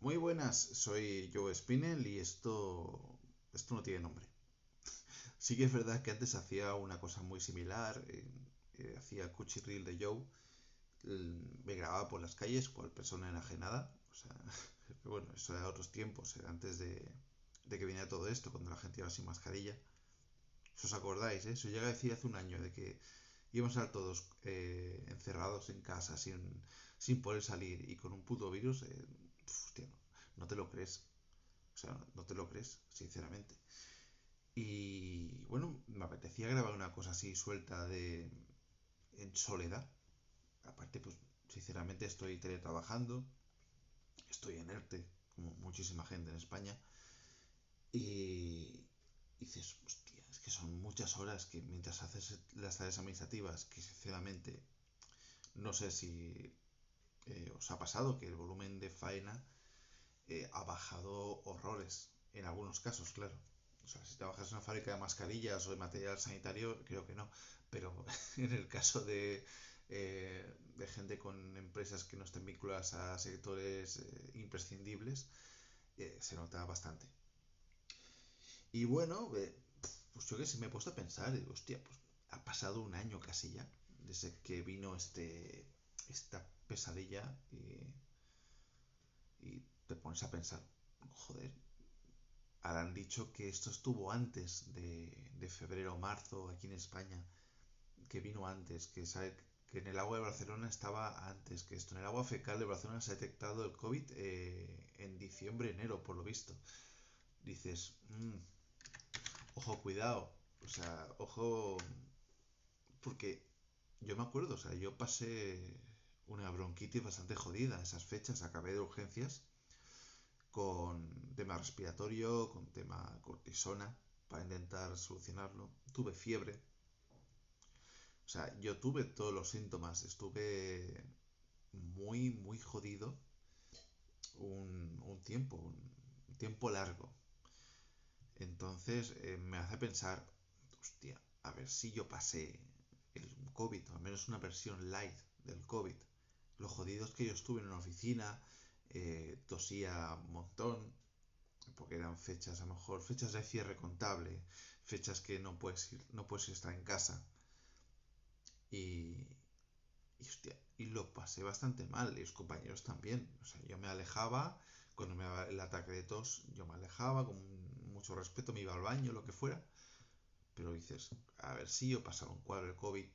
Muy buenas, soy Joe Spinell y esto, esto no tiene nombre. sí que es verdad que antes hacía una cosa muy similar, eh, eh, hacía cuchirril de Joe, me grababa por las calles cual persona enajenada, o sea, bueno, eso era otros tiempos, antes de, de que viniera todo esto, cuando la gente iba sin mascarilla. Si os acordáis, ¿eh? eso llega a decir hace un año, de que íbamos a estar todos eh, encerrados en casa, sin, sin poder salir y con un puto virus, eh, no, te lo crees. O sea, no te lo crees, sinceramente. Y bueno, me apetecía grabar una cosa así suelta de en soledad. Aparte, pues sinceramente estoy teletrabajando, estoy en ERTE, como muchísima gente en España. Y dices, hostia, es que son muchas horas que mientras haces las tareas administrativas, que sinceramente no sé si eh, os ha pasado que el volumen de faena eh, ha bajado horrores, en algunos casos, claro. O sea, si trabajas en una fábrica de mascarillas o de material sanitario, creo que no. Pero en el caso de, eh, de gente con empresas que no estén vinculadas a sectores imprescindibles, se nota bastante. Y bueno, pues yo que sé, me he puesto a pensar, digo, hostia, pues ha pasado un año casi ya, desde que vino este, esta pesadilla y, te pones a pensar, joder, han dicho que esto estuvo antes de, febrero o marzo aquí en España, que vino antes, que en el agua de Barcelona estaba antes que esto. En el agua fecal de Barcelona se ha detectado el COVID eh, en diciembre, enero, por lo visto. Dices, mmm, ojo, cuidado. O sea, ojo, porque yo me acuerdo, o sea, yo pasé una bronquitis bastante jodida esas fechas, acabé de urgencias con tema respiratorio, con tema cortisona, para intentar solucionarlo. Tuve fiebre. O sea, yo tuve todos los síntomas, estuve muy, muy jodido un, un tiempo, un tiempo largo. Entonces eh, me hace pensar, hostia, a ver si yo pasé el COVID, al menos una versión light del COVID. Los jodidos que yo estuve en una oficina, eh, tosía un montón, porque eran fechas, a lo mejor fechas de cierre contable, fechas que no puedes ir, no puedes estar en casa. Y, y, y lo pasé bastante mal, y los compañeros también. O sea, yo me alejaba, cuando me daba el ataque de tos, yo me alejaba con mucho respeto, me iba al baño, lo que fuera. Pero dices, a ver si yo pasaba un cuadro de COVID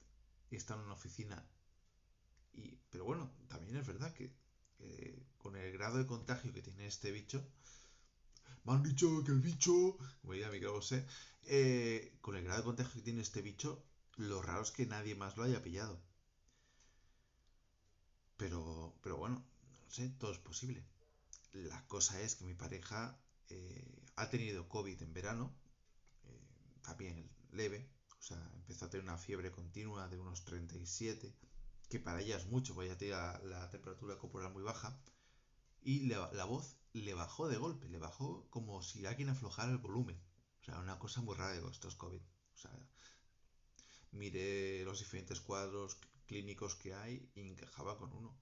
y estaba en una oficina. Y, pero bueno, también es verdad que con el grado de contagio que tiene este bicho, me han dicho que el bicho, como diría mi sé, eh, con el grado de contagio que tiene este bicho, lo raro es que nadie más lo haya pillado. Pero, pero bueno, no sé, todo es posible. La cosa es que mi pareja eh, ha tenido COVID en verano, eh, también leve, o sea, empezó a tener una fiebre continua de unos 37, que para ella es mucho, porque ya tiene la, temperatura corporal muy baja, y la, voz le bajó de golpe, le bajó como si alguien aflojara el volumen. O sea, una cosa muy rara de estos COVID. O sea, mire los diferentes cuadros clínicos que hay y encajaba con uno.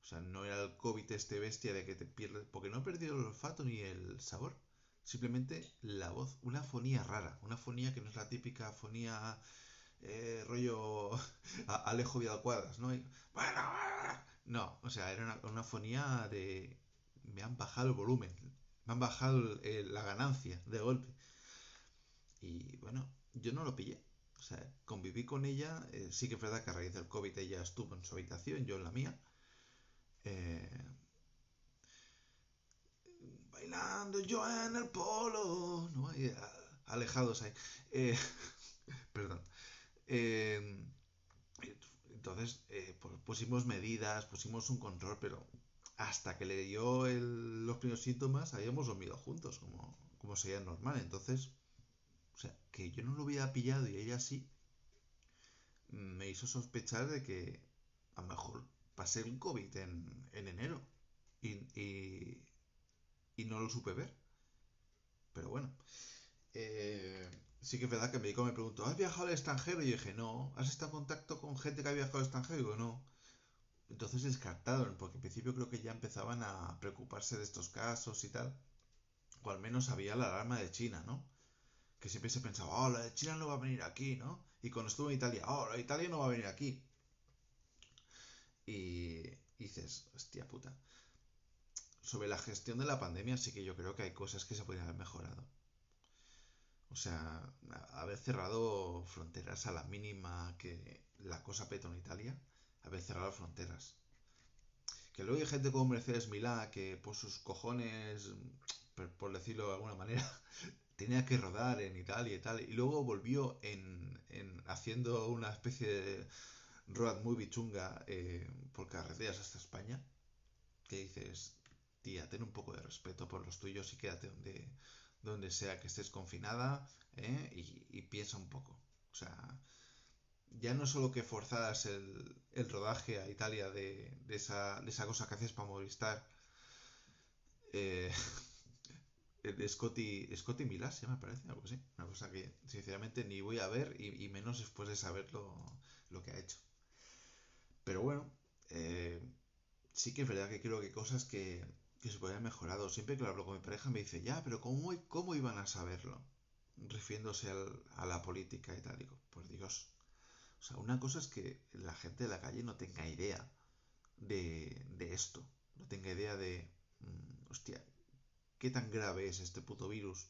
O sea, no era el COVID este bestia de que te pierdes, porque no he perdido el olfato ni el sabor. Simplemente la voz, una fonía rara, una fonía que no es la típica fonía eh, rollo Alejo Vidal Cuadras, ¿no? bueno, no, o sea, era una, fonía de... Me han bajado el volumen, me han bajado la ganancia de golpe. Y bueno, yo no lo pillé. O sea, conviví con ella. Eh, sí que es verdad que a raíz del COVID ella estuvo en su habitación, yo en la mía. Eh, bailando yo en el polo, ¿no? alejados ahí. Eh, perdón. Eh, entonces pues pusimos medidas, pusimos un control, pero hasta que le dio los primeros síntomas habíamos dormido juntos, como, sería normal. Entonces, o sea, que yo no lo había pillado y ella sí, me hizo sospechar de que a lo mejor pasé un COVID en, enero y, y, no lo supe ver. Pero bueno, eh, sí que es verdad que el médico me preguntó, ¿has viajado al extranjero? Y yo dije, no. ¿Has estado en contacto con gente que ha viajado al extranjero? Y digo, no. Entonces descartaron, porque en principio creo que ya empezaban a preocuparse de estos casos y tal. O al menos había la alarma de China, ¿no? Que siempre se pensaba, oh, la de China no va a venir aquí, ¿no? Y cuando estuvo en Italia, oh, la de Italia no va a venir aquí. Y, dices, hostia puta. Sobre la gestión de la pandemia sí que yo creo que hay cosas que se podrían haber mejorado. O sea, haber cerrado fronteras a la mínima que la cosa petó en Italia, haber cerrado fronteras. Que luego hay gente como Mercedes Milá que por sus cojones, por decirlo de alguna manera, tenía que rodar en Italia y tal. Y luego volvió en, en haciendo una especie de road movie chunga eh, por carreteras hasta España. Que dices, tía, ten un poco de respeto por los tuyos y quédate donde, donde sea que estés confinada ¿eh? y, piensa un poco. O sea, ya no solo que forzadas el, rodaje a Italia de, esa, de esa cosa que haces para Movistar, eh, Scotty, Scotty Milas, me parece, algo así. Una cosa que sinceramente ni voy a ver y, menos después de saber lo, lo, que ha hecho. Pero bueno, eh, sí que es verdad que creo que cosas que, que se podrían mejorado. Siempre que lo hablo con mi pareja me dice, ya, pero ¿cómo, cómo iban a saberlo? Refiriéndose a la política y tal. Digo, por Dios. O sea, una cosa es que la gente de la calle no tenga idea de, de esto. No tenga idea de, mm, hostia, ¿qué tan grave es este puto virus?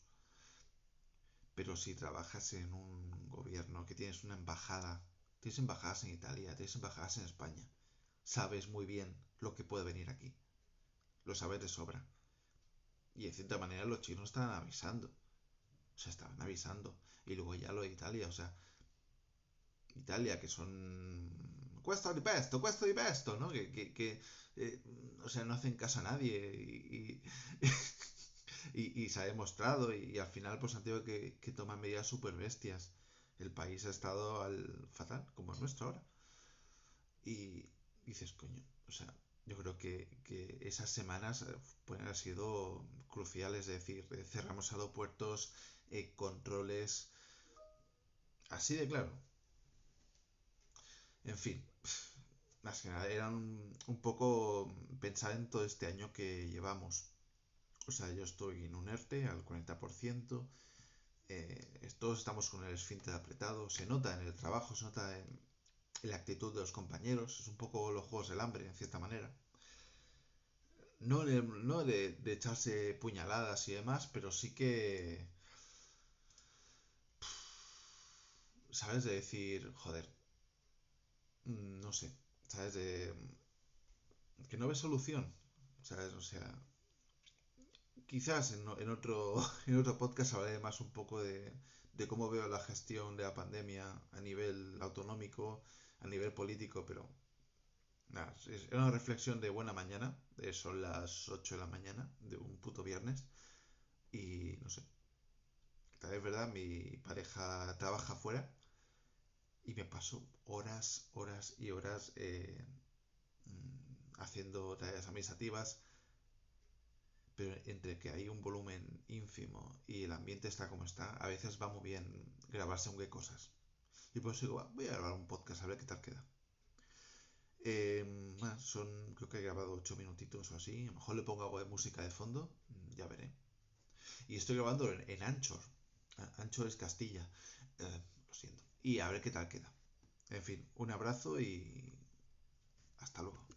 Pero si trabajas en un gobierno, que tienes una embajada, tienes embajadas en Italia, tienes embajadas en España, sabes muy bien lo que puede venir aquí lo sabes de sobra. Y en cierta manera los chinos estaban avisando. O sea, estaban avisando. Y luego ya lo de Italia, o sea, Italia, que son... Cuesta di pesto, cuesta di pesto, ¿no? Que, que, que eh, o sea, no hacen caso a nadie y, y, y, se ha demostrado y, al final pues han tenido que, que tomar medidas súper bestias. El país ha estado al fatal, como el nuestro ahora. Y dices, coño, o sea, yo creo que, esas semanas eh, pueden haber sido cruciales, es decir, eh, cerramos aeropuertos, eh, controles, así de claro. En fin, más que nada, era un, poco pensar en todo este año que llevamos. O sea, yo estoy en un ERTE al 40%, todos estamos con el esfínter apretado, se nota en el trabajo, se nota en, la actitud de los compañeros, es un poco los juegos del hambre, en cierta manera. No, de, no de, echarse puñaladas y demás, pero sí que... ¿Sabes? De decir, joder, mm, no sé, ¿sabes? De... Que no ve solución, ¿sabes? O sea, quizás en, en, otro, en otro podcast hablaré más un poco de cómo veo la gestión de la pandemia a nivel autonómico a nivel político, pero nada, es una reflexión de buena mañana, son las 8 de la mañana de un puto viernes y no sé, tal vez verdad, mi pareja trabaja fuera y me paso horas, horas y horas eh, mm, haciendo tareas administrativas, pero entre que hay un volumen ínfimo y el ambiente está como está, a veces va muy bien grabarse un qué cosas. Y pues digo, voy a grabar un podcast a ver qué tal queda. Eh, son, creo que he grabado 8 minutitos o así. A lo mejor le pongo algo de música de fondo, mm, ya veré. Y estoy grabando en, Anchor. Anchor es Castilla. Eh, lo siento. Y a ver qué tal queda. En fin, un abrazo y hasta luego.